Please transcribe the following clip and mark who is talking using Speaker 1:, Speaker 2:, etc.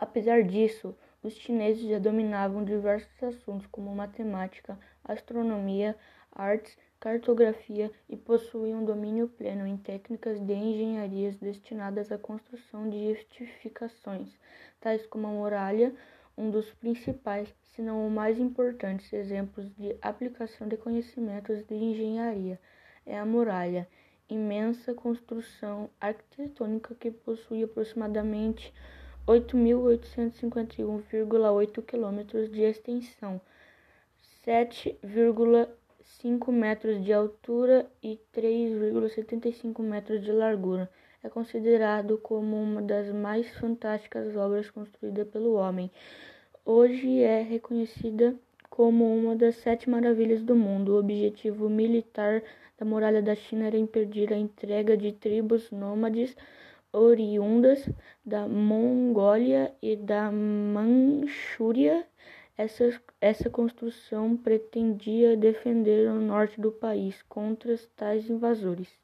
Speaker 1: Apesar disso, os chineses já dominavam diversos assuntos como matemática, astronomia, artes, cartografia e possuíam domínio pleno em técnicas de engenharia destinadas à construção de edificações, tais como a muralha, um dos principais, se não o mais importante exemplos de aplicação de conhecimentos de engenharia é a muralha, imensa construção arquitetônica que possui aproximadamente 8.851,8 km de extensão, 7,5 metros de altura e 3,75 metros de largura. É considerado como uma das mais fantásticas obras construídas pelo homem. Hoje é reconhecida como uma das sete maravilhas do mundo. O objetivo militar da muralha da China era impedir a entrega de tribos nômades oriundas da Mongólia e da Manchúria. Essa, essa construção pretendia defender o norte do país contra tais invasores.